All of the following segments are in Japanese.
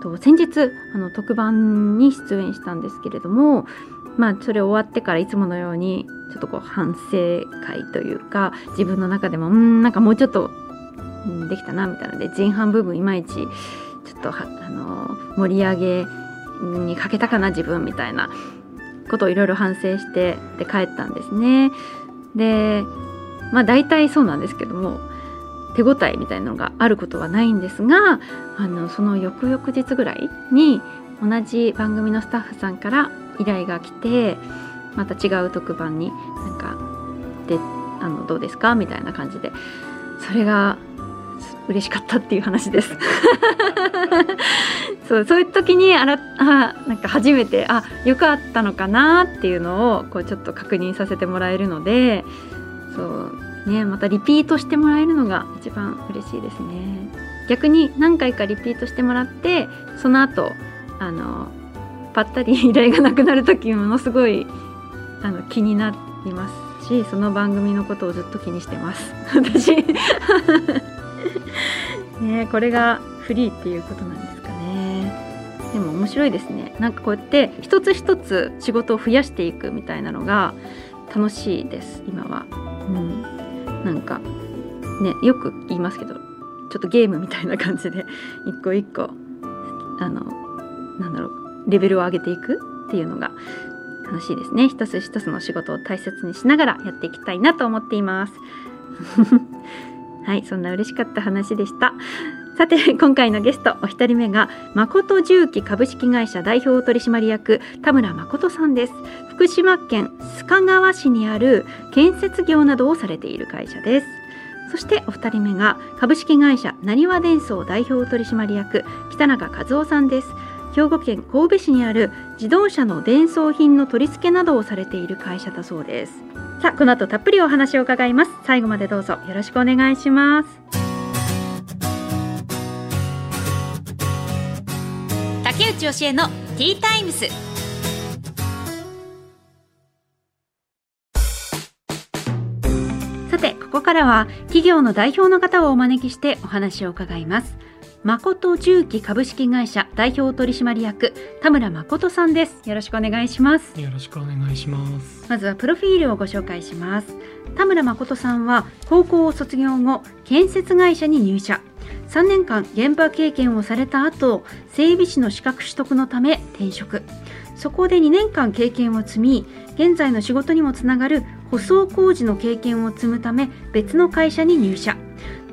と先日あの特番に出演したんですけれどもまあそれ終わってからいつものようにちょっとこう反省会というか自分の中でもうんなんかもうちょっとできたなみたいなので前半部分いまいちちょっとあの盛り上げにかけたかな自分みたいなことをいろいろ反省してで帰ったんですね。でまあ大体そうなんですけども手応えみたいなのがあることはないんですがあのその翌々日ぐらいに同じ番組のスタッフさんから依頼が来てまた違う特番になんかであのどうですかみたいな感じで。それが嬉しかったっていう話です。そうそういう時にあらあなんか初めてあよかったのかなっていうのをこうちょっと確認させてもらえるのでそうねまたリピートしてもらえるのが一番嬉しいですね。逆に何回かリピートしてもらってその後あのぱったり依頼がなくなる時ものすごいあの気になりますしその番組のことをずっと気にしてます。私。ねこれがフリーっていうことなんですかね。でも面白いですね。なんかこうやって一つ一つ仕事を増やしていくみたいなのが楽しいです今は。うんなんかねよく言いますけどちょっとゲームみたいな感じで 一個一個あのなんだろうレベルを上げていくっていうのが楽しいですね。一つ一つの仕事を大切にしながらやっていきたいなと思っています。はいそんな嬉しかった話でした。さて今回のゲストお一人目が誠重機株式会社代表取締役田村誠さんです。福島県須賀川市にある建設業などをされている会社です。そしてお二人目が株式会社なにわ電装代表取締役北中和夫さんです。兵庫県神戸市にある自動車の伝送品の取り付けなどをされている会社だそうです。さあこの後たっぷりお話を伺います。最後までどうぞよろしくお願いします。竹内義恵のティータイムス。さてここからは企業の代表の方をお招きしてお話を伺います。誠重機株式会社代表取締役田村誠さんです。よろしくお願いします。よろしくお願いします。まずはプロフィールをご紹介します。田村誠さんは高校を卒業後建設会社に入社3年間現場経験をされた後整備士の資格取得のため転職。そこで2年間経験を積み現在の仕事にもつながる舗装工事の経験を積むため別の会社に入社。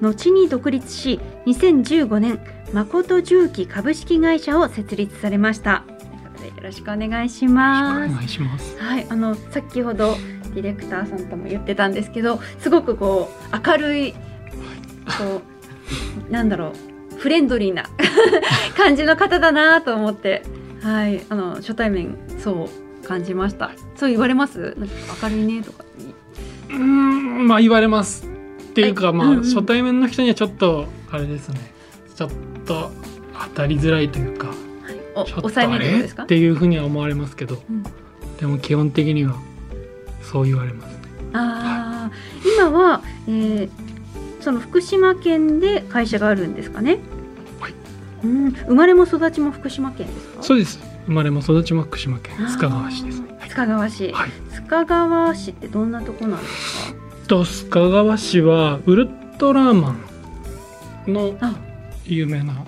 後に独立し2015年誠重機株式会社を設立されました。ということでよろしくお願いします。お願いします。はいあの先ほどディレクターさんとも言ってたんですけどすごくこう明るい。こうなんだろうフレンドリーな 感じの方だなと思ってはいあの初対面そう感じました。そう言われます？なんか明るいねとか。うーんまあ言われます。っていうか、まあ、はいうんうん。初対面の人にはちょっとあれですね。ちょっと当たりづらいというかおちょっですか？っていうふうには思われますけど、うん。でも基本的にはそう言われますね。ああ今は、えーその福島県で会社があるんですかね。はいうん、生まれも育ちも福島県ですか？そうです生まれも育ちも福島県須賀川市ですはい須賀川市。はい須賀川市ってどんなとこなんですか？と須賀川市はウルトラマンのあ、有名な、まあ、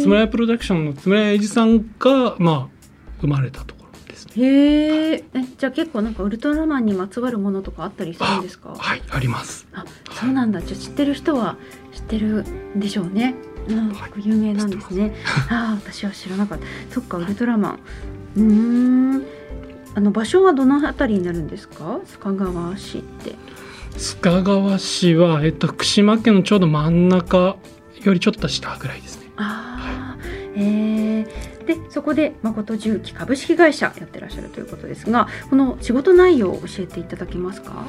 つむらやプロダクションのつむらや英二さんが、まあ、生まれたと。へえ。え、じゃあ結構なんかウルトラマンにまつわるものとかあったりするんですか？はい、あります。あ、そうなんだ。じゃあ知ってる人は知ってるんでしょうね。うん、はい有名なんですね。ああ、私は知らなかった。そっか、ウルトラマン。うーん。あの場所はどのあたりになるんですか？須賀川市って。須賀川市は、えっと、福島県のちょうど真ん中よりちょっと下ぐらいですね。ああ、ええでそこで誠重機株式会社やってらっしゃるということですがこの仕事内容を教えていただけますか？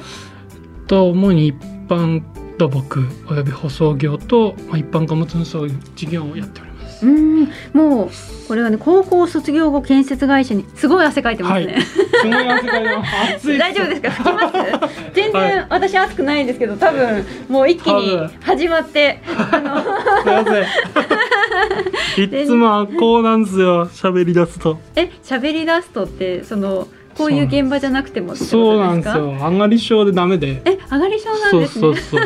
と主に一般土木および舗装業と、まあ、一般貨物運送事業をやっております。うんもうこれはね高校卒業後建設会社にすごい汗かいてますね、はい。すごい汗かいてます。大丈夫ですか？拭きます？全然、はい。私暑くないんですけど多分もう一気に始まってあの すいません。いつもこうなんですよ。喋り出すと。え喋り出すとってそのこういう現場じゃなくてもそうなんですよ。上がり症でダメで。え上がり症なんそうですねそうそう。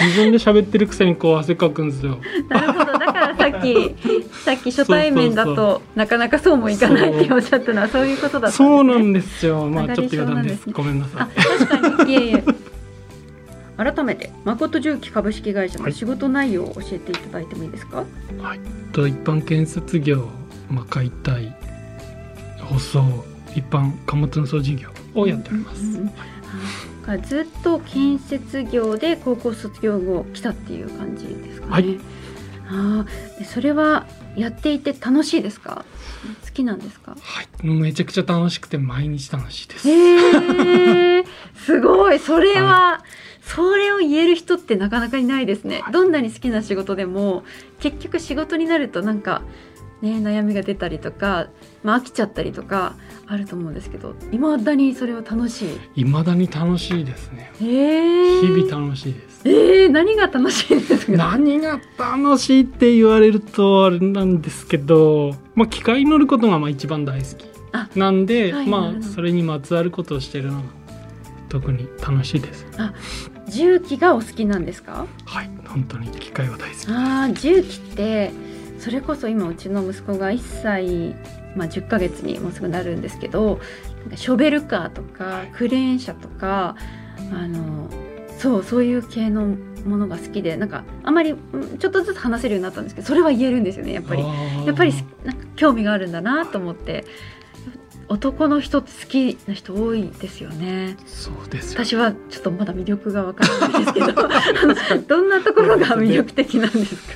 自分で喋ってるくせにこう汗かくんですよ。なるほどだからさっき さっき初対面だとそうそうなかなかそうもいかないっておっしゃったのはそういうことだったんですねそうなんですよ。まあちょっと余談です。症ごめんなさあ確かにいえいえ改めて誠重機株式会社の仕事内容を教えていただいてもいいですか、い。はい。と一般建設業、まあ解体、舗装、一般貨物運送事業をやっております。うんうんあずっと建設業で高校卒業後来たっていう感じですかね。はいあそれはやっていて楽しいですか？好きなんですか？はい。めちゃくちゃ楽しくて毎日楽しいです。へえ、すごい。それは、それを言える人ってなかなかいないですね。はいどんなに好きな仕事でも結局仕事になるとなんかね悩みが出たりとか、まあ飽きちゃったりとかあると思うんですけど、未だにそれは楽しい？未だに楽しいですね。へえ。日々楽しいです。えー、何が楽しいんですか？何が楽しいって言われるとあれなんですけど、まあ、機械に乗ることがまあ一番大好あきなんで、まはいなるほどあそれにまつわることをしてるのが特に楽しいです重機がお好きなんですか？はい本当に機械は大好きああ重機ってそれこそ今うちの息子が1歳、まあ、10ヶ月にもうすぐなるんですけどショベルカーとかクレーン車とかあのそうそういう系のものが好きでなんかあまりうんちょっとずつ話せるようになったんですけどそれは言えるんですよねやっぱり。やっぱりなんか興味があるんだなと思って男の人好きな人多いですよね。そうですよ私はちょっとまだ魅力がわからないですけど。どんなところが魅力的なんですか？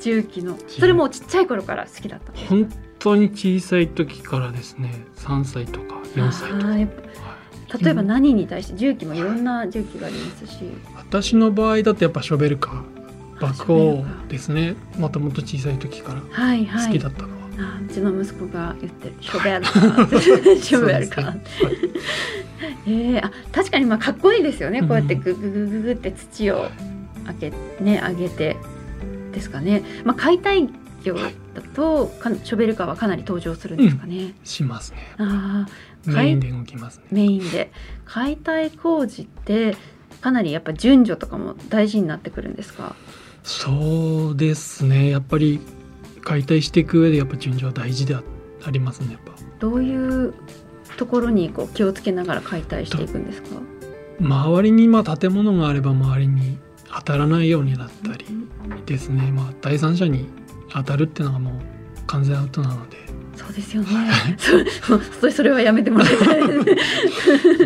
重機の。それもちっちゃい頃から好きだった。本当に小さい時からですね。3歳とか4歳とか、例えば何に対して？重機もいろんな重機がありますし、私の場合だとやっぱショベルカー。あ爆砲ですね。もともと小さい時からはいはい。好きだったのは、あーうちの息子が言ってる。ショベルカーショベルカー、えー、あ確かにまあかっこいいですよね、うん。こうやってグググググって土を開けね上げてですかね、まあ、解体業だとかショベルカーはかなり登場するんですかね、しますね。ああメインで動きますね。メインで。解体工事ってかなりやっぱ順序とかも大事になってくるんですか？そうですね。やっぱり解体していく上でやっぱ順序は大事であありますねやっぱ。どういうところにこう気をつけながら解体していくんですか？周りにまあ建物があれば周りに当たらないようにだったりですね。まあ第三者に当たるっていうのがもう完全アウトなので。そうですよね。そそそれはやめてもらいたい。そうです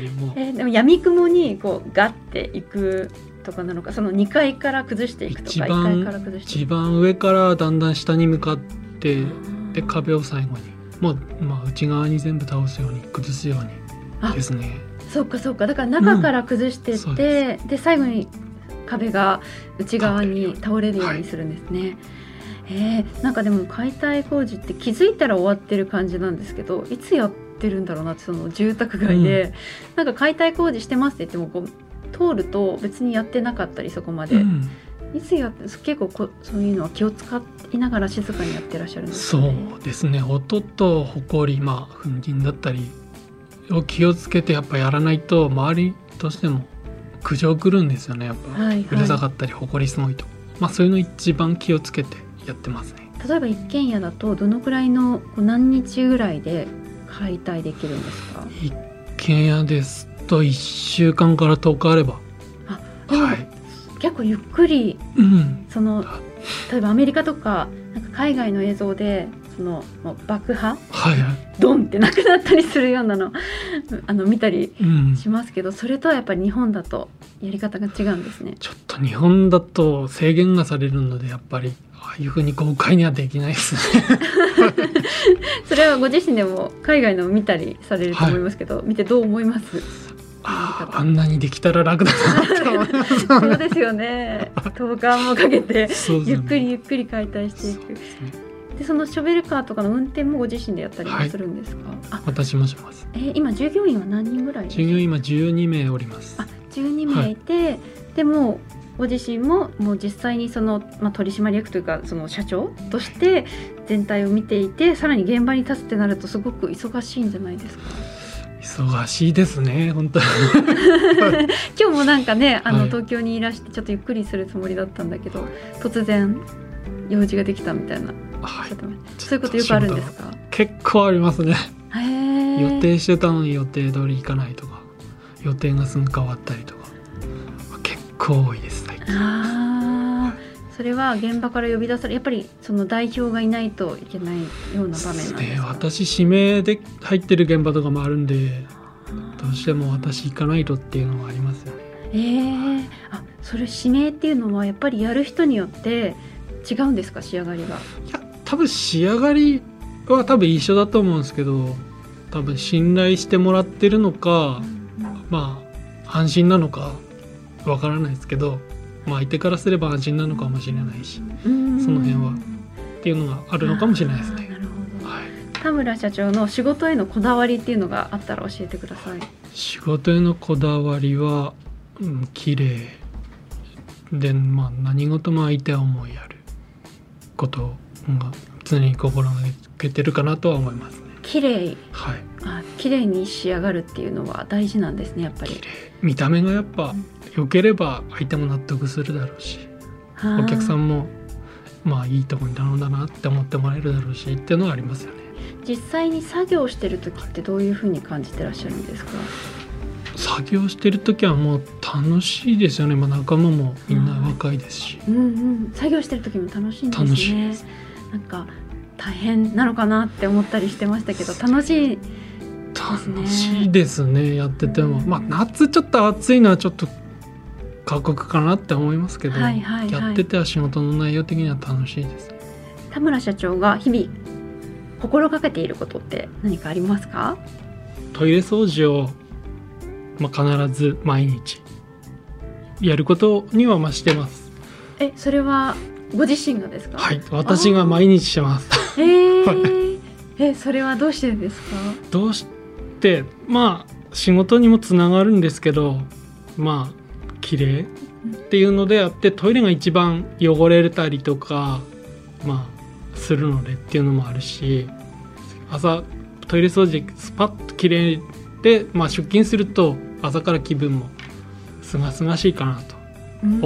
ね。もう。えーでも闇雲にこうガッていくとかなのかその2階から崩していくとか一番1階から崩してい一く番上からだんだん下に向かってで壁を最後にもう、まあ、内側に全部倒すように崩すようあにですね。そうかそうか。だから中から崩してって、うんそうで最後に壁が内側に倒れるようにするんですね。えーなんかでも解体工事って気づいたら終わってる感じなんですけどいつやってるんだろうなってその住宅街で、なんか解体工事してますって言ってもこう通ると別にやってなかったりそこまで、うん。いつやって結構こそういうのは気を使いながら静かにやってらっしゃるんですね。うですね。音と埃まあ粉塵だったりを気をつけてやっぱやらないと周りとしても苦情来るんですよねやっぱ、はいはい。うるさかったり埃すごいと。まあそういうの一番気をつけてやってますね。例えば一軒家だとどのくらいの何日ぐらいで解体できるんですか？一軒家ですと1週間から10日あれば。あはい。結構ゆっくりうん。その例えばアメリカとかなんか海外の映像でその爆破？はいはい、ドンってなくなったりするようなの あの見たりうん、しますけどそれとはやっぱり日本だとやり方が違うんですね。ちょっと日本だと制限がされるのでやっぱりああいうふうに豪快にはできないですね。それはご自身でも海外のを見たりされると思いますけど、見てどう思います？あああんなにできたら楽だなって思います。そうですよね。10日もかけてゆっくりゆっくり解体していく。でそのショベルカーとかの運転もご自身でやったりもするんですか、あ私もします。えー今従業員は何人ぐらい従業員今12名おります。あ12名いて、でもご自身ももう実際にその、まあ、取締役というかその社長として全体を見ていてさらに現場に立つってなるとすごく忙しいんじゃないですか？忙しいですね本当。に。今日もなんかねあの、はい。東京にいらしてちょっとゆっくりするつもりだったんだけど突然用事ができたみたいな。はい。そういうことよくあるんですか？結構ありますね。予定してたのに予定通り行かないとか予定がすぐ変わったりとか結構多いです最近。それは現場から呼び出されやっぱりその代表がいないといけないような場面なんですか？ね、私指名で入ってる現場とかもあるんでどうしても私行かないとっていうのはありますよね。えー、あそれ指名っていうのはやっぱりやる人によって違うんですか仕上がりが？いや多分仕上がりは多分一緒だと思うんですけど多分信頼してもらってるのかまあ安心なのかわからないですけど、まあ、相手からすれば安心なのかもしれないしその辺はっていうのがあるのかもしれないですね。い、田村社長の仕事へのこだわりっていうのがあったら教えてください。仕事へのこだわりは、うん、綺麗。で、まあ、何事も相手は思いやる。ことが常に心がけてるかなとは思いますね。綺麗。はい。あ綺麗に仕上がるっていうのは大事なんですねやっぱり。綺麗。見た目がやっぱ良ければ相手も納得するだろうしお客さんんもまあいいとこに頼んだなって思ってもらえるだろうしっていうのはありますよね。実際に作業してる時ってどういうふうに感じてらっしゃるんですか？作業してる時はもう楽しいですよね、まあ、仲間もみんな若いですし。うんうん。作業してる時も楽しいんですね。楽しいです。なんか大変なのかなって思ったりしてましたけど楽しい楽しいですねやってても。まあ夏ちょっと暑いのはちょっと過酷かなって思いますけど、はいはいはい。やってては仕事の内容的には楽しいです。田村社長が日々心がけていることって何かありますか？トイレ掃除を、まあ、必ず毎日やることにはまあしてます。えそれはご自身がですか？はい私が毎日してます。えー、えそれはどうしてですか？どうしてまあ仕事にもつながるんですけどまあ綺麗っていうのであってトイレが一番汚れたりとかまあするのでっていうのもあるし朝トイレ掃除スパッと綺麗で、まあ、出勤すると朝から気分もすがすがしいかなと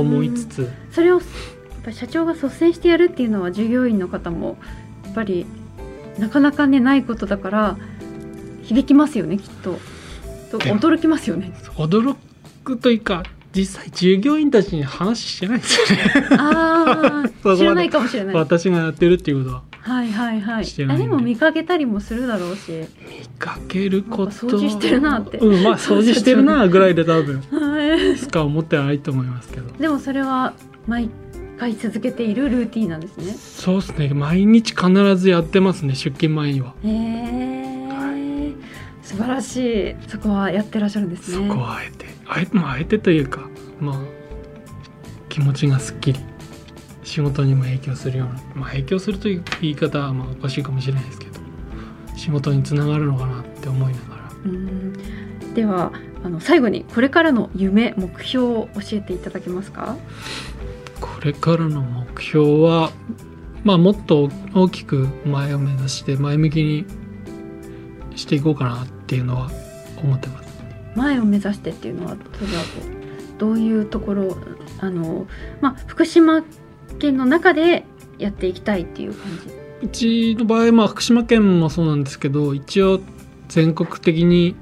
思いつつ。それをやっぱり社長が率先してやるっていうのは従業員の方もやっぱりなかなかねないことだから響きますよねきっと。驚きますよね。驚くというか実際従業員たちに話してないんですよね。ああ 知らないかもしれない。私がやってるっていうことは。はいはいはい。してで。も見かけたりもするだろうし。見かけること。掃除してるなって。うんまあ 掃除してるなぐらいで多分。はい。しか思ってないと思いますけど。でもそれは毎回続けているルーティンなんですね。そうですね。毎日必ずやってますね出勤前には、へえ素晴らしい。そこはやってらっしゃるんですね。そこはあえて。あえ,、まあ、あえてというかまあ気持ちがすっきり仕事にも影響するような、まあ、影響するという言い方はまあおかしいかもしれないですけど仕事につながるのかなって思いながら。うん。ではあの最後にこれからの夢目標を教えていただけますか？これからの目標は、まあ、もっと大きく前を目指して前向きにしていこうかなっていうのは思ってます。前を目指してっていうのはそれはこうどういうところあの、まあ、福島県の中でやっていきたいっていう感じうちの場合、まあ、福島県もそうなんですけど一応全国的に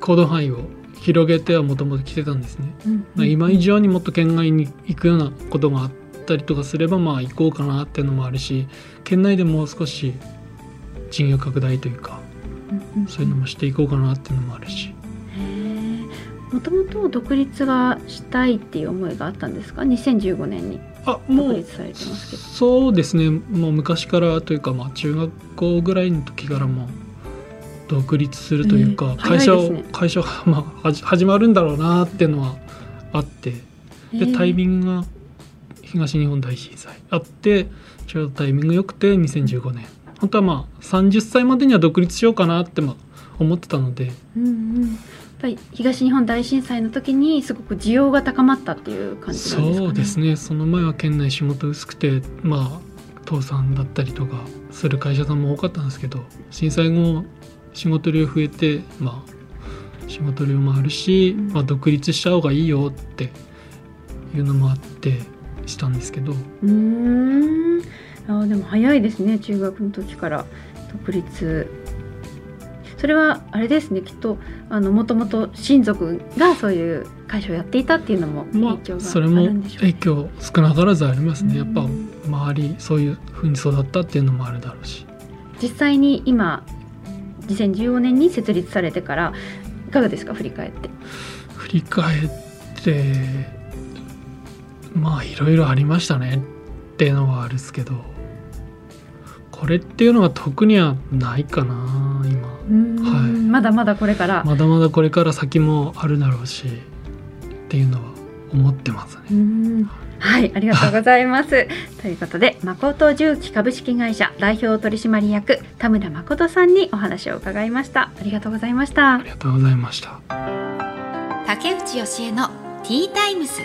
行動範囲を広げてはもともと来てたんですね。うん今以上にもっと県外に行くようなことがあったりとかすればまあ行こうかなっていうのもあるし県内でもう少し事業拡大というかそういうのもしていこうかなっていうのもあるし。もともと独立がしたいっていう思いがあったんですか？2015年に。独立されてますけど。そうですね。もう昔からというか、まあ、中学校ぐらいの時からも独立するというか、えー会社を、ね。会社が、まあ、始まるんだろうなっていうのはあってでタイミングが東日本大震災あってちょうどタイミング良くて2015年本当はまあ30歳までには独立しようかなってまあ思ってたので。うんうん、やっぱり東日本大震災の時にすごく需要が高まったっていう感じなんですかね。そうですね。その前は県内仕事薄くてまあ倒産だったりとかする会社さんも多かったんですけど震災後仕事量増えてまあ仕事量もあるし、うん。まあ、独立した方がいいよっていうのもあってしたんですけど。うーんあでも早いですね中学の時から。独立。それはあれですねきっとあのもともと親族がそういう会社をやっていたっていうのもま影響がああそれもるんでしょう影響少なからずありますね。やっぱうん周りそういうふうに育ったっていうのもあるだろうし。実際に今2015年に設立されてからいかがですか振り返って。振り返ってまあいろいろありましたねっていうのはあるんですけどこれっていうのは特にはないかな今。はい。まだまだこれから、まだまだこれから先もあるだろうしっていうのは思ってますね。うん。はい、ありがとうございます。ということで、誠重機株式会社代表取締役田村誠さんにお話を伺いました。ありがとうございました。あり。がとうございました。竹内義恵のティータイムス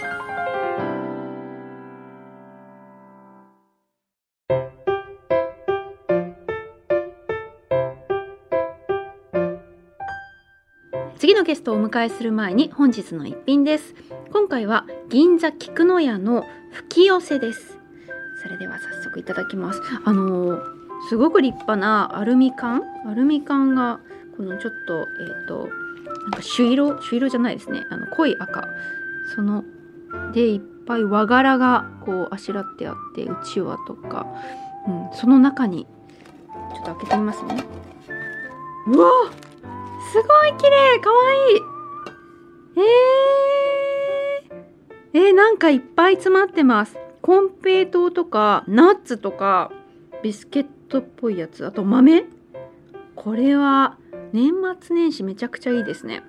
のゲストをお迎えする前に本日の一品です。今回は銀座菊の屋の吹き寄せです。それでは早速いただきます。あのーすごく立派なアルミ缶、アルミ缶がこのちょっとえっ、となんか朱色、朱色じゃないですね。あの濃い赤、そのでいっぱい和柄がこうあしらってあってうちわとか、うん、その中にちょっと開けてみますね。うわすごい綺麗かわいい。えー、えー、なんかいっぱい詰まってます。コンペイトーとかナッツとかビスケットっぽいやつ。あと豆？これは年末年始めちゃくちゃいいですね。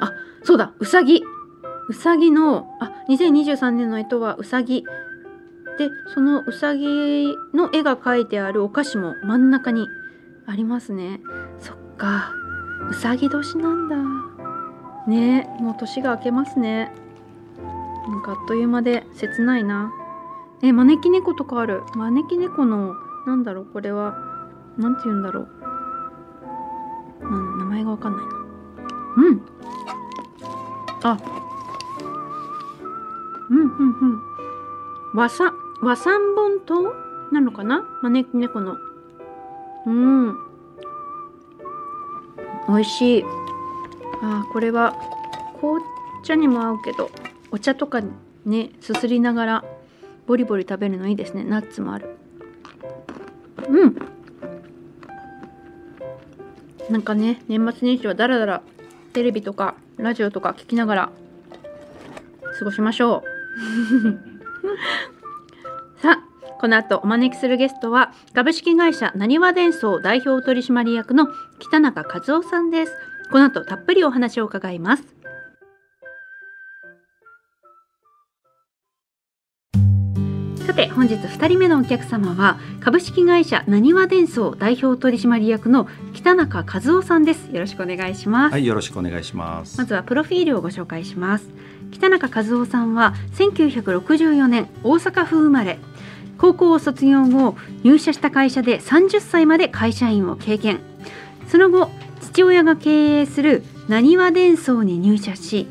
あそうだうさぎ。うさぎのあ2023年の干支はうさぎ。でそのうさぎの絵が描いてあるお菓子も真ん中にありますね。そっか。うさぎ年なんだ。ねもう年が明けますね。なんかあっという間で切ないな。え招き猫とかある。招き猫のなんだろうこれは。なんて言うんだろう。な名前がわかんないな。うん。あ。うんうんうん。和三和三本糖なのかな？招き猫の。うん。美味しい。あこれは紅茶にも合うけどお茶とかねすすりながらボリボリ食べるのいいですね。ナッツもある。うん。なんかね年末年始はだらだらテレビとかラジオとか聞きながら過ごしましょう。この後お招きするゲストは株式会社なにわ伝送代表取締役の北中和夫さんです。この後たっぷりお話を伺います。さて本日2人目のお客様は株式会社なにわ伝送代表取締役の北中和夫さんです。よろしくお願いします、はい、よろしくお願いします。まずはプロフィールをご紹介します。北中和夫さんは1964年大阪府生まれ高校を卒業後入社した会社で30歳まで会社員を経験。その後父親が経営するなにわ伝送に入社し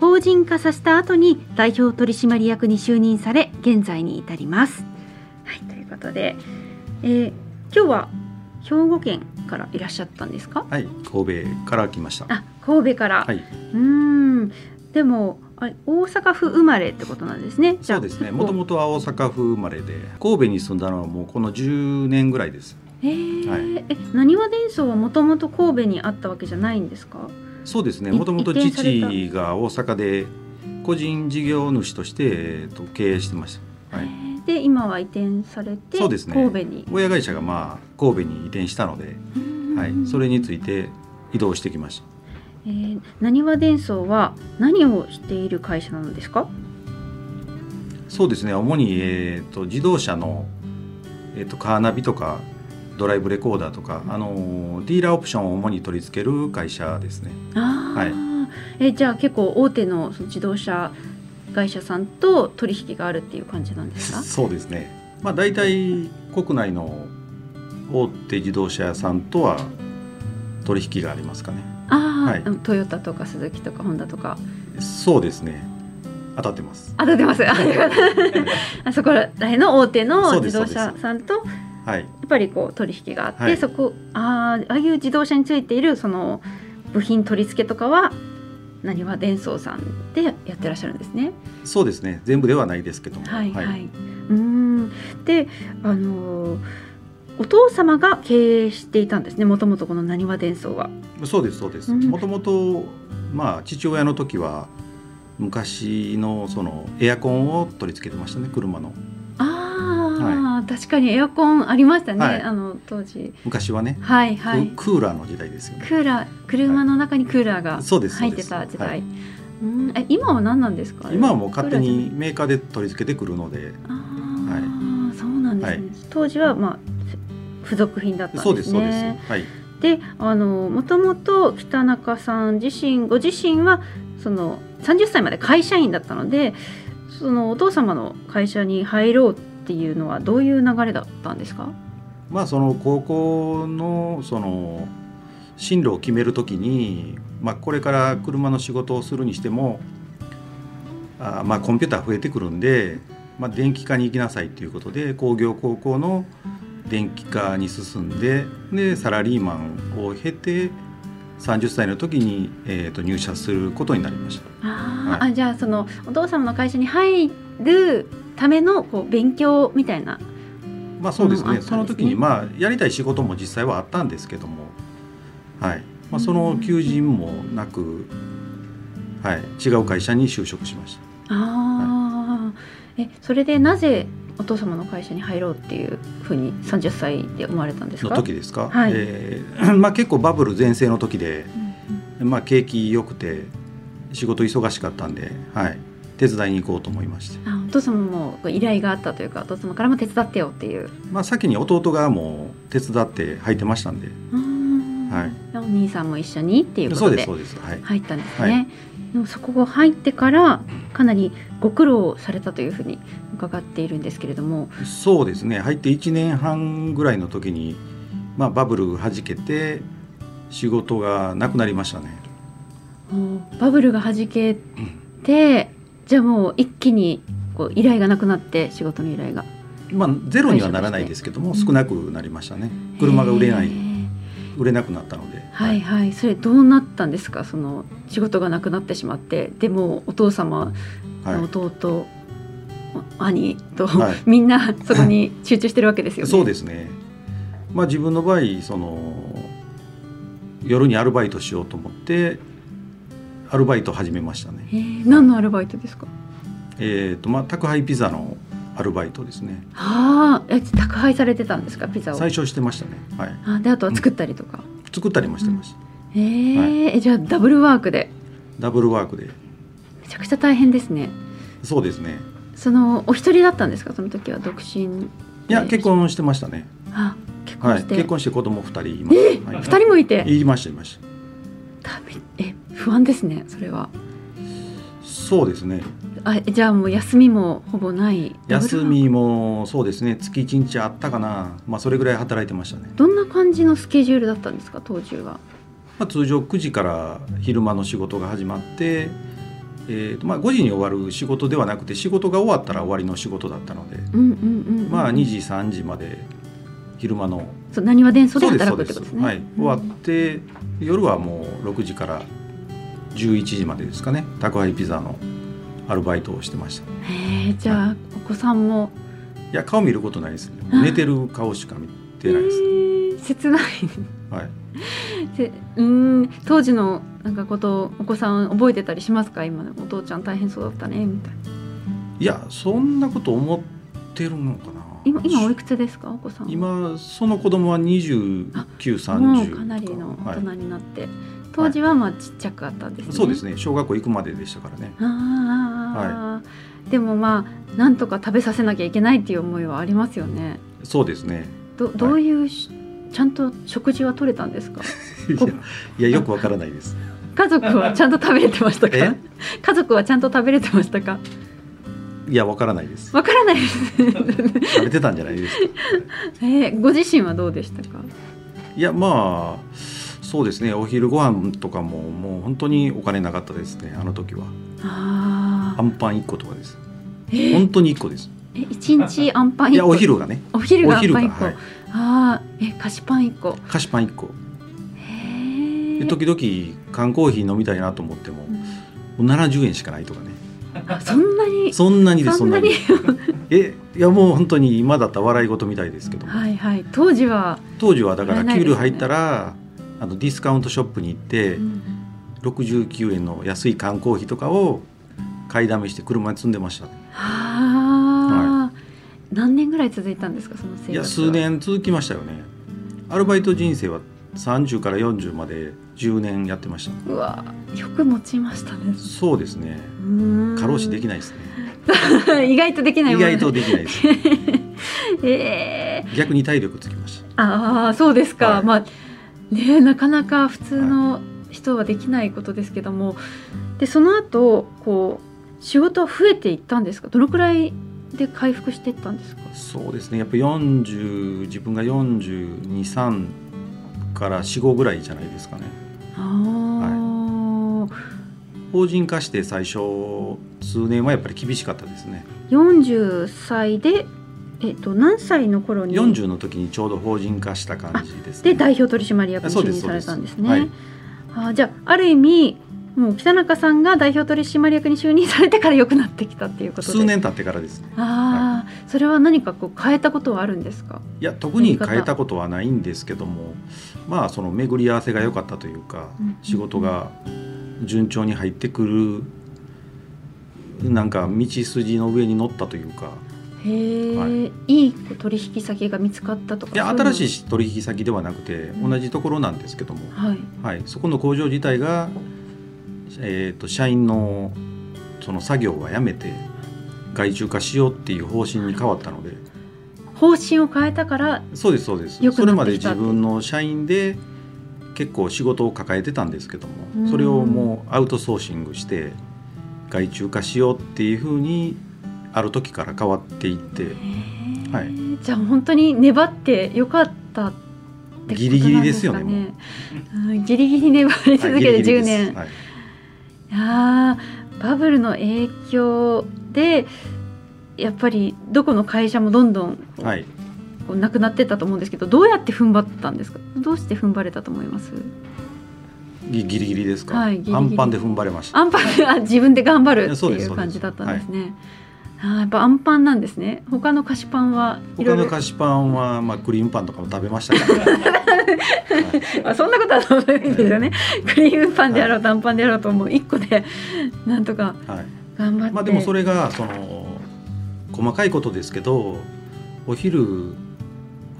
法人化させた後に代表取締役に就任され現在に至ります。はい、ということで、えー今日は兵庫県からいらっしゃったんですか？はい、神戸から来ました。あ神戸から、はい、うーん。でもあれ大阪府生まれってことなんですね。そうですね。もともとは大阪府生まれで、神戸に住んだのはもうこの10年ぐらいです。えー。はい。えなにわ伝送はもともと神戸にあったわけじゃないんですか？そうですね。いもともと父が大阪で個人事業主として、えー、と経営してました、はい、で今は移転されてそうですね。神戸に。親会社がまあ神戸に移転したので、はい、それについて移動してきました。えーなにわ伝送は何をしている会社なのですか？そうですね。主に、えー、と自動車の、えー、とカーナビとかドライブレコーダーとか、あのーディーラーオプションを主に取り付ける会社ですね。はい。えじゃあ結構大手のその自動車会社さんと取引があるっていう感じなんですか？そうですね。まあ大体国内の大手自動車屋さんとは取引がありますかねああ、はい。うんトヨタとかスズキとかホンダとか。そうですね。当たってます。当たってます。ああそこらへんの大手の自動車さんとやはい。っぱりこう取引があって、はい。そこあーああいう自動車についているその部品取り付けとかはなにわ伝送さんでやってらっしゃるんですね。そうですね。全部ではないですけども。はい。はい。うーん。であのーお父様が経営していたんですねもともとこのなにわ伝送は。そうですそうですうんもともとまあ父親の時は昔のそのエアコンを取り付けてましたね車のああ、確かにエアコンありましたね、はいあの当時。昔はね、はいはい。ククーラーの時代ですよねクーラー車の中にクーラーがそうですそ入ってた時代。はいうんえ今は何なんですか？今はもう勝手にメーカーで取り付けてくるのでじゃない。ああ、そうなんですね。はい当時はまあ付属品だったんですね。そうですそうです。はい。であのもともと北中さん自身ご自身はその30歳まで会社員だったのでそのお父様の会社に入ろうっていうのはどういう流れだったんですか？まあその高校のその進路を決めるときに、まあ、これから車の仕事をするにしてもあまあコンピューター増えてくるんで、まあ、電気科に行きなさいということで工業高校の電気科に進んででサラリーマンを経て30歳の時に、えー、と入社することになりました。あー、はい。あじゃあそのお父様の会社に入るためのこう勉強みたいなまあそうですね。ね。その時にまあやりたい仕事も実際はあったんですけども、はい。まあ、その求人もなく、はい、違う会社に就職しました。あー、えそれでなぜお父様の会社に入ろうっていうふうに30歳で思われたんですか？の時ですか、はい。えー まあ、結構バブル全盛の時で、まあ、景気良くて仕事忙しかったんで、はい、手伝いに行こうと思いまして、あお父様も依頼があったというかお父様からも手伝ってよっていう。まあ、先に弟がもう手伝って入ってましたんで。はい。お兄さんも一緒にっていうこそうでとですそうです。はい。入ったんですね、はいでもそこが入ってからかなりご苦労されたというふうに伺っているんですけれども。そうですね。入って1年半ぐらいの時に、まあ、バブルはじけて仕事がなくなりましたね。バブルがはじけてじゃあもう一気にこう依頼がなくなって仕事の依頼が。まあゼロにはならないですけども少なくなりましたね。車が売れない売れなくなったので。はいはい。それどうなったんですか？その仕事がなくなってしまって。でもお父様はい。弟、兄と、はい。みんなそこに 集中してるわけですよね。そうですね。まあ自分の場合その夜にアルバイトしようと思ってアルバイト始めましたね。何のアルバイトですか？えっ、とまあ宅配ピザのアルバイトですねああ、え宅配されてたんですかピザを？最初してましたねはいあであとは作ったりとか？作ったりもしてました、へえ、えじゃあダブルワークで？ダブルワークでめちゃくちゃ大変ですね。そうですねそのお一人だったんですかその時は独身。いや結。婚してましたねあ結婚はいして。結婚して子供二人いました、はい二人もいて？いましたいましたダメえ不安ですねそれは。そうですねあじゃあもう休みもほぼない？休みもそうですね月一日あったかなまあそれぐらい働いてましたね、どんな感じのスケジュールだったんですか？当時は。まあ、通常9時から昼間の仕事が始まって、えーとまあ、5時に終わる仕事ではなくて仕事が終わったら終わりの仕事だったので、うんうんうん、うん。まあ2時3時まで昼間のそう何は伝送で働くってことですね。はい、終わって夜はもう6時から11時までですかね宅配ピザのアルバイトをしてました。へえじゃあお子さんも？いや顔見ることないですね。あ寝てる顔しか見てないです。へ切ない。はい、せうん当時のなんかことをお子さん覚えてたりしますか？今お父ちゃん大変そうだったねみたいな。いやそんなこと思ってるのかな。今今おいくつですか？お子さんは。今その子供はもう2930かなりの大はい人になって、当時はまあちっちゃかったんですね、そうですね。小学校行くまででしたからね。ああ、でもまあなんとか食べさせなきゃいけないっていう思いはありますよね。そうですね。どどういうし、ちゃんと食事は取れたんですか？いやよくわからないです。家族はちゃんと食べれてましたか？え？家族はちゃんと食べれてましたか？いやわからないです。わからないです。食べてたんじゃないですか？えーご自身はどうでしたか？いやまあそうですね。お昼ご飯とかももう本当にお金なかったですね。あの時は。あああんパン1個とかです。えー。本当に1個です。え一日あんパン一個？いやお昼がね。お昼が、があんパン一個、はい、ああえ菓子パン一個。菓子パン1個。へえで時々缶コーヒー飲みたいなと思ってもうん。もう70円しかないとかね。あそんなに？そんなにですそんなに？えいやもう本当に今だったら笑い事みたいですけども。はいはい。当時は、当時はだから給料入ったらあのディスカウントショップに行ってうん69円の安い缶コーヒーとかを買いだめして車に積んでました。ねはあ、何年ぐらい続いたんですかその生活は？いや数年続きましたよね。アルバイト人生は30から40まで10年やってました。うわよく持ちましたね。そうですね。過労死できないですね。意外とできないもん意外とできないです。ええ逆に体力つきました。ああそうですか、はい。まあねなかなか普通の人はできないことですけども、でその後こう仕事は増えていったんですか？どのくらいで回復していったんですか？そうですね。やっぱ40自分が423から45ぐらいじゃないですかね。ああ、法人化して最初数年はやっぱり厳しかったですね。40歳で、えっと、何歳の頃に？40の時にちょうど法人化した感じですね。で代表取締役に就任されたんですね。そうですあーじゃあある意味もう北中さんが代表取締役に就任されてから良くなってきたっていうことで。数年経ってからですね。ああ、それは何かこう変えたことはあるんですか？いや特に変えたことはないんですけどもまあその巡り合わせが良かったというか、うん。仕事が順調に入ってくるなんか道筋の上に乗ったというかへえ、、はいい取引先が見つかったとかいや新しい取引先ではなくてうん同じところなんですけども、はい。はい、そこの工場自体が、えー、と社員のその作業はやめて外注化しようっていう方針に変わったので。方針を変えたからそうですそうです。それまで自分の社員で結構仕事を抱えてたんですけどうんも。それをもうアウトソーシングして外注化しようっていうふうにある時から変わっていってはい。じゃあ本当に粘ってよかったってね。ギリギリですよねもう。んギリギリ粘り続けてはいギリギリ10です。年、はい。あーバブルの影響でやっぱりどこの会社もどんどんこうはい、こうなくなってったと思うんですけどどうやって踏ん張ったんですか？どうして踏ん張れたと思います？ギギリギリですか、はいギリギリ。アンパンで踏ん張れました。アンパンあ自分で頑張るっていう感じだったんですねあーやっぱアンパンなんですね。他の菓子パンは他の菓子パンは、まあ、クリームパンとかも食べましたけど、はい。あそんなことはどうでもいいんですよね。クリームパンであろうとアンパンであろうともう1個でなんとかはい。頑張って、まあ、でもそれがその細かいことですけどお昼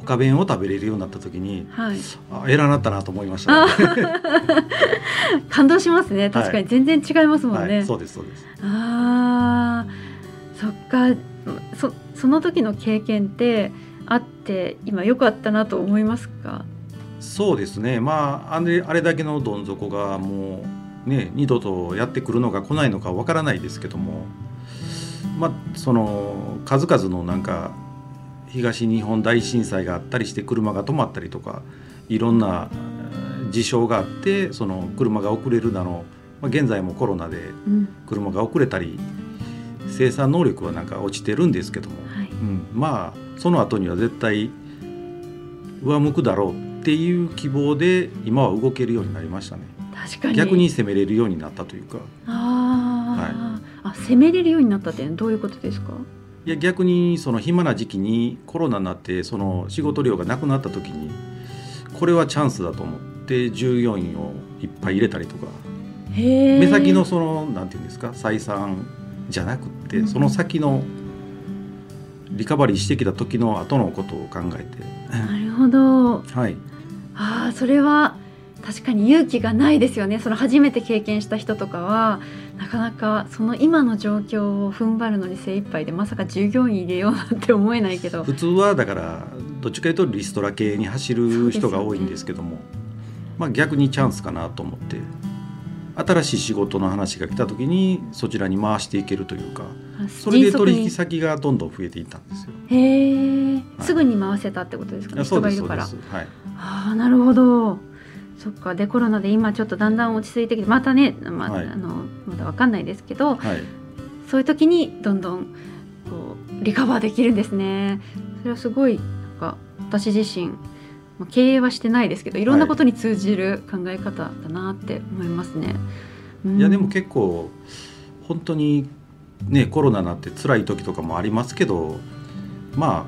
他弁を食べれるようになった時にはい。あ偉なったなと思いました、ね 感動しますね。確かに。全然違いますもんね、はい、そうですそうです。あーそっかそその時の経験ってあって今良かったなと思いますか？そうですね。まああれあれだけのどん底がもうね二度とやってくるのか来ないのかわからないですけども。まあその数々のなんか東日本大震災があったりして車が止まったりとかいろんなえー事象があってその車が遅れるなの、まあ、現在もコロナでうん。車が遅れたり生産能力はなんか落ちてるんですけども、はい。うん、まあその後には絶対上向くだろうっていう希望で今は動けるようになりましたね。確かに。逆に攻めれるようになったというか。あー、あ攻めれるようになったってどういうことですか？いや逆にその暇な時期にコロナになってその仕事量がなくなった時にこれはチャンスだと思って従業員をいっぱい入れたりとか。目先のそのなんていうんですか採算じゃなくって、うん。その先のリカバリーしてきた時の後のことを考えなるほど。てはい。ああそれは確かに勇気がないですよね。その初めて経験した人とかはなかなかその今の状況を踏ん張るのに精一杯でまさか従業員入れようなんて思えないけど。普通はだからどっちかというとリストラ系に走る人が多いんですけども、まあ、逆にチャンスかなと思って新しい仕事の話が来た時にそちらに回していけるというかそれで取引先がどんどん増えていったんですよ。へえ、はい。すぐに回せたってことですかね。あ人がいるから。はい。ああなるほど。そっか。でコロナで今ちょっとだんだん落ち着いてきてまたね、まあはい。あのまだわかんないですけどはい。そういう時にどんどんこうリカバーできるんですね。それはすごいなんか私自身まあ経営はしてないですけどい。ろんなことに通じる考え方だなって思いますね。うん。いやでも結構本当にねコロナになって辛い時とかもありますけどま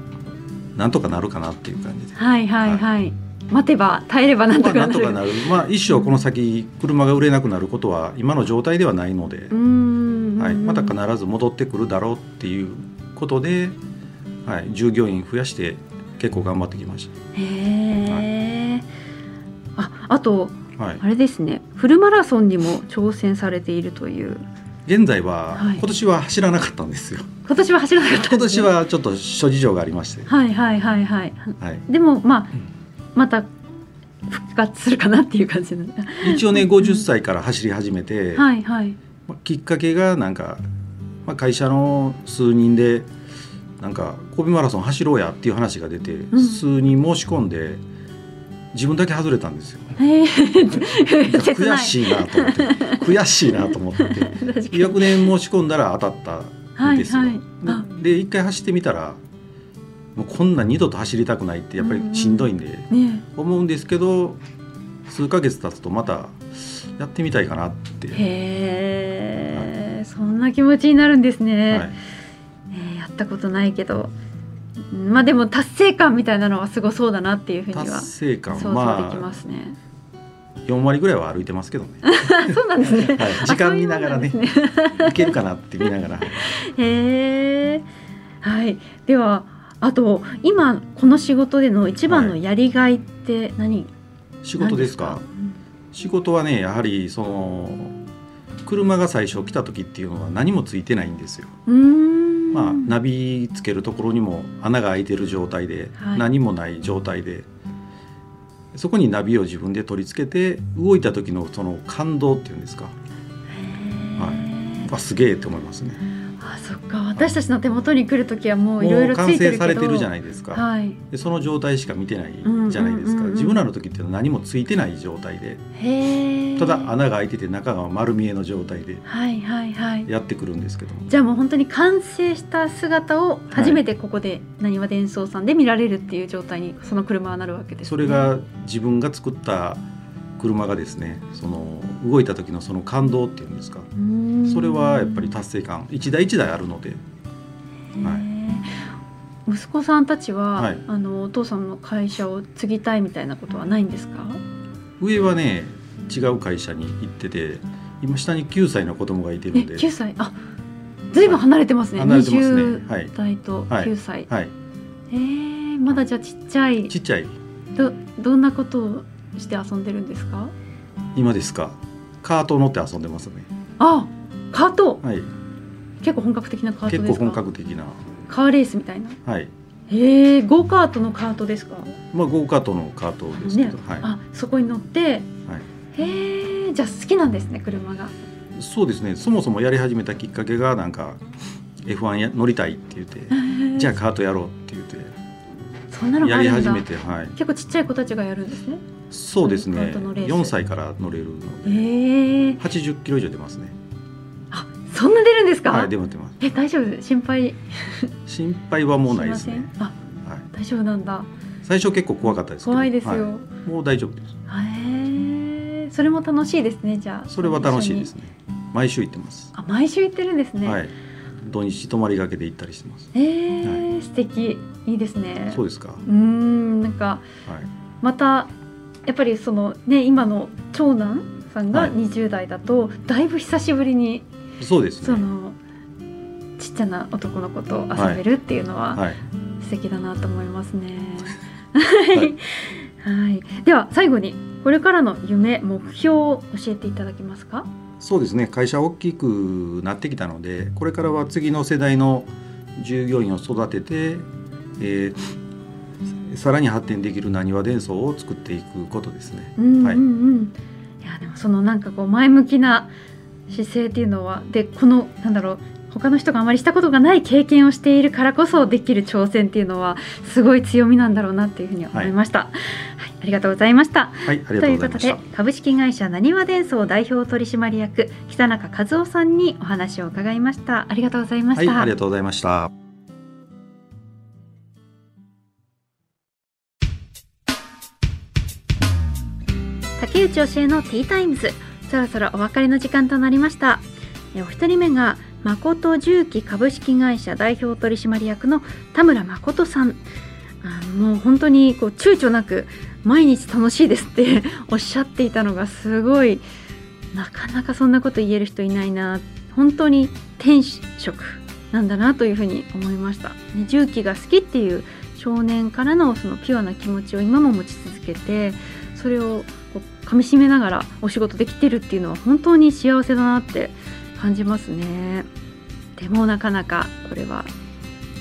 あなんとかなるかなっていう感じで。はいはいはい、待てば耐えればなんとまあ、かなる。なんとかなる、まあ、一生この先車が売れなくなることは今の状態ではないので。う、ん。はい、また必ず戻ってくるだろうっていうことで、はい、従業員増やして結構頑張ってきましへえ、ああとた、はい、あれですね。フルマラソンにも挑戦されているという。現在は、はい。今年は走らなかったんですよ。今年は走らなかったん今年はちょっと諸事情がありまして、はいはいはいはい。はい、でもまあうん。また復活するかなっていう感じなんだ。一応ね50歳から走り始めて、はいはい。まあきっかけがなんか、まあ、会社の数人でなんか神戸マラソン走ろうやっていう話が出て、ん。数人申し込んで自分だけ外れたんですよ。へえ。切悔しいなと思って。悔しいなと思って。翌年申し込んだら当たったんですよ。はいはい。あ。で一回走ってみたらもうこんな二度と走りたくないってやっぱりしんどいんでね。思うんですけど数ヶ月経つとまたやってみたいかなって。へえ。そんな気持ちになるんですね、はいったことないけどまあでも達成感みたいなのはすごそうだなっていうふうには達成感想像でまきまあすね。4割ぐらいは歩いてますけどね、そうなんですね。はい、時間見ながらねあそういけるかなって見ながらへえ。はい。ではあと今この仕事での一番のやりがいって何？仕事ですか？仕事はねやはりその車が最初来た時っていうのは何もついてないんですよ。うん。まあ、ナビつけるところにも穴が開いてる状態で、はい。何もない状態でそこにナビを自分で取り付けて動いた時のその感動っていうんですか。へー。あすげえって思いますね。か私たちの手元に来る時はもういろいろ完いてるけど成されてるじゃないですか。はい。でその状態しか見てないじゃないですか、自分らの時っていうのは何もついてない状態で。ただ穴が開いてて中が丸見えの状態ではいはいはい。やってくるんですけどもじゃあもう本当に完成した姿を初めてここでなにわ伝送さんで見られるっていう状態にその車はなるわけです、ね。それが自分が作った車がですねその動いた時のその感動っていうんですか。それはやっぱり達成感一台一台あるので。へー。息子さんたちは、はい。あのお父さんの会社を継ぎたいみたいなことはないんですか？上はね違う会社に行ってて今下に9歳の子供がいてえ、るんで。9歳？あ、ずいぶん離れてますね。離れてますね。20はい。代とはい。9歳。はい。えー、まだじゃあちっちゃい。ちっちゃい。どどんなことをして遊んでるんですか？今ですか？カート乗って遊んでますねあ、カート？はい結構本格的なカートですか？結構本格的なカーレースみたいな？はいへえ、ゴーカートのカートですか？まあゴーカートのカートですけど、ねはいあ、そこに乗って、はいへえ、じゃあ好きなんですね、車が。そうですねそもそもやり始めたきっかけがなんか F1 や乗りたいって言って じゃあカートやろうって言ってそんなのがや。り始めて、はい、結構ちっちゃい子たちがやるんですね。そうですねカートのレース4歳から乗れるのでへえ、80キロ以上出ますねあ、そんな出るんですか？はい出ます出ますえ、大丈夫？心配？心配はもうないですねあ、はい、大丈夫なんだ。最初結構怖かったです怖いですよ。はいもう大丈夫ですへえ、それも楽しいですね。じゃあ。それは楽しいですね。ね毎週行ってます、あ、毎週行ってるんですね。はい土日泊まりがけで行ったりしてます。ええ、素敵。いいですね。そうですか、はうーん、なんかい、またやっぱりそのね今の長男さんがはい。20代だと、だいぶ久しぶりにそうですね。そのちっちゃな男の子と遊べるっていうのははい。素敵だなと思いますね。い。はい、はい、では最後にこれからの夢目標を教えていただけますか？そうですね会社大きくなってきたのでこれからは次の世代の従業員を育てて、えーさらに発展できるなにわ伝送を作っていくことですね。うんうんうん、はいい、やでもそのなんかこう前向きな姿勢っていうのはでこのなんだろう他の人があまりしたことがない経験をしているからこそできる挑戦っていうのはすごい強みなんだろうなっていうふうに思いました。はい、ありがとうございました。はい、ありがとうということで。株式会社なにわ伝送代表取締役北中和夫さんにお話を伺いました。ありがとうございまはい、した。ありがとうございました。竹内教えのティータイムズそろそろお別れの時間となりましたえお一人目が誠重機株式会社代表取締役の田村誠さんもう本当にこう躊躇なく毎日楽しいですって おっしゃっていたのがすごいなかなかそんなこと言える人いないな。本当に天職なんだなというふうに思いました、ね、重機が好きっていう少年からのそのピュアな気持ちを今も持ち続けてそれをこう噛みしめながらお仕事できてるっていうのは本当に幸せだなって感じますね。でもなかなかこれは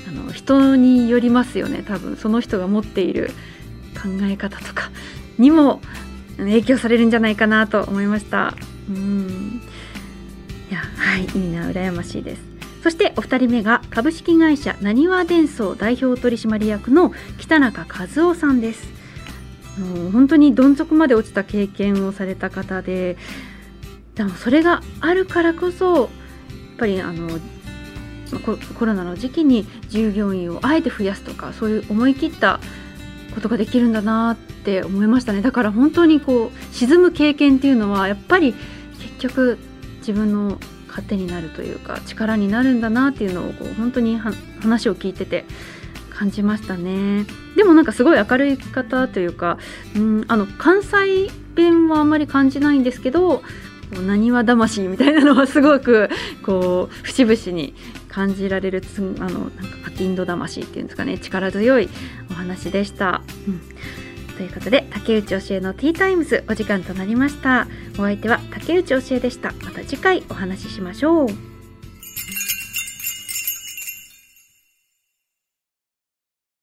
あの人によりますよね。多分その人が持っている考え方とかにも影響されるんじゃないかなと思いました。うん。いやはいいいな羨ましいです。そしてお二人目が株式会社なにわ伝送代表取締役の北中和夫さんです。もう本当にどん底まで落ちた経験をされた方ででもそれがあるからこそやっぱりあのココロナの時期に従業員をあえて増やすとかそういう思い切ったことができるんだなって思いましたね。だから本当にこう沈む経験っていうのはやっぱり結局自分の糧になるというか力になるんだなっていうのをこう本当に話を聞いてて感じましたね。でもなんかすごい明るい方というかうんあの関西弁はあんまり感じないんですけどなにわ魂みたいなのはすごくこう節々に感じられるつあのなんかパキンド魂っていうんですかね。力強いお話でした。うん。ということで竹内教えのティータイムズお時間となりました。お相手は竹内教えでした。また次回お話ししましょう。